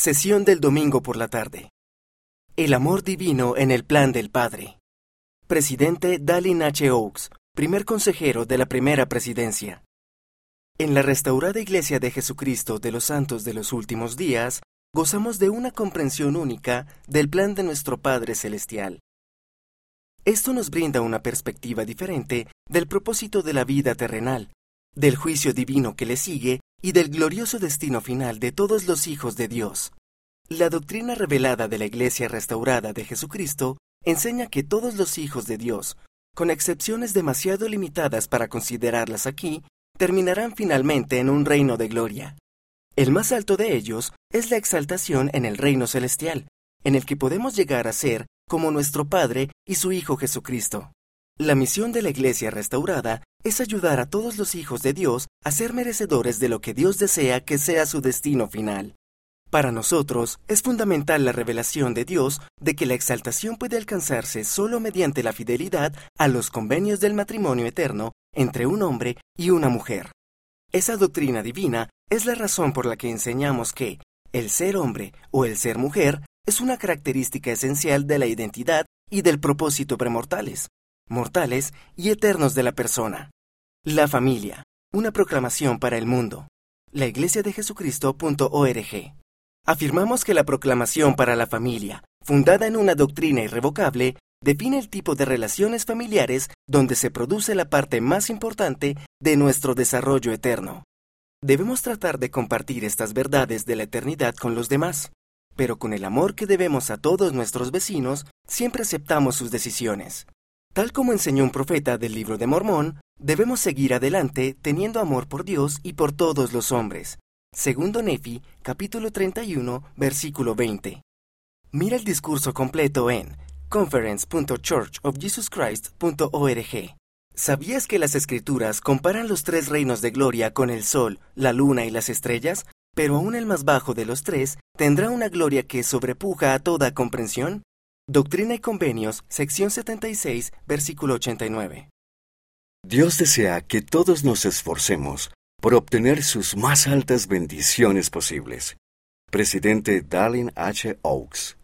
Sesión del domingo por la tarde. El amor divino en el plan del Padre. Presidente Dallin H. Oaks, primer consejero de la primera presidencia. En la restaurada Iglesia de Jesucristo de los Santos de los Últimos Días, gozamos de una comprensión única del plan de nuestro Padre Celestial. Esto nos brinda una perspectiva diferente del propósito de la vida terrenal, del juicio divino que le sigue y del glorioso destino final de todos los hijos de Dios. La doctrina revelada de la Iglesia restaurada de Jesucristo enseña que todos los hijos de Dios, con excepciones demasiado limitadas para considerarlas aquí, terminarán finalmente en un reino de gloria. El más alto de ellos es la exaltación en el reino celestial, en el que podemos llegar a ser como nuestro Padre y su Hijo Jesucristo. La misión de la Iglesia restaurada es ayudar a todos los hijos de Dios a ser merecedores de lo que Dios desea que sea su destino final. Para nosotros es fundamental la revelación de Dios de que la exaltación puede alcanzarse solo mediante la fidelidad a los convenios del matrimonio eterno entre un hombre y una mujer. Esa doctrina divina es la razón por la que enseñamos que el ser hombre o el ser mujer es una característica esencial de la identidad y del propósito premortales mortales y eternos de la persona. La familia, una proclamación para el mundo. La Iglesia de Jesucristo.org. Afirmamos que la proclamación para la familia, fundada en una doctrina irrevocable, define el tipo de relaciones familiares donde se produce la parte más importante de nuestro desarrollo eterno. Debemos tratar de compartir estas verdades de la eternidad con los demás, pero con el amor que debemos a todos nuestros vecinos, siempre aceptamos sus decisiones. Tal como enseñó un profeta del libro de Mormón, debemos seguir adelante teniendo amor por Dios y por todos los hombres. Segundo Nefi, capítulo 31, versículo 20. Mira el discurso completo en conference.churchofjesuschrist.org. ¿Sabías que las escrituras comparan los tres reinos de gloria con el sol, la luna y las estrellas? Pero aún el más bajo de los tres tendrá una gloria que sobrepuja a toda comprensión. Doctrina y Convenios, sección 76, versículo 89. Dios desea que todos nos esforcemos por obtener sus más altas bendiciones posibles. Presidente Dallin H. Oaks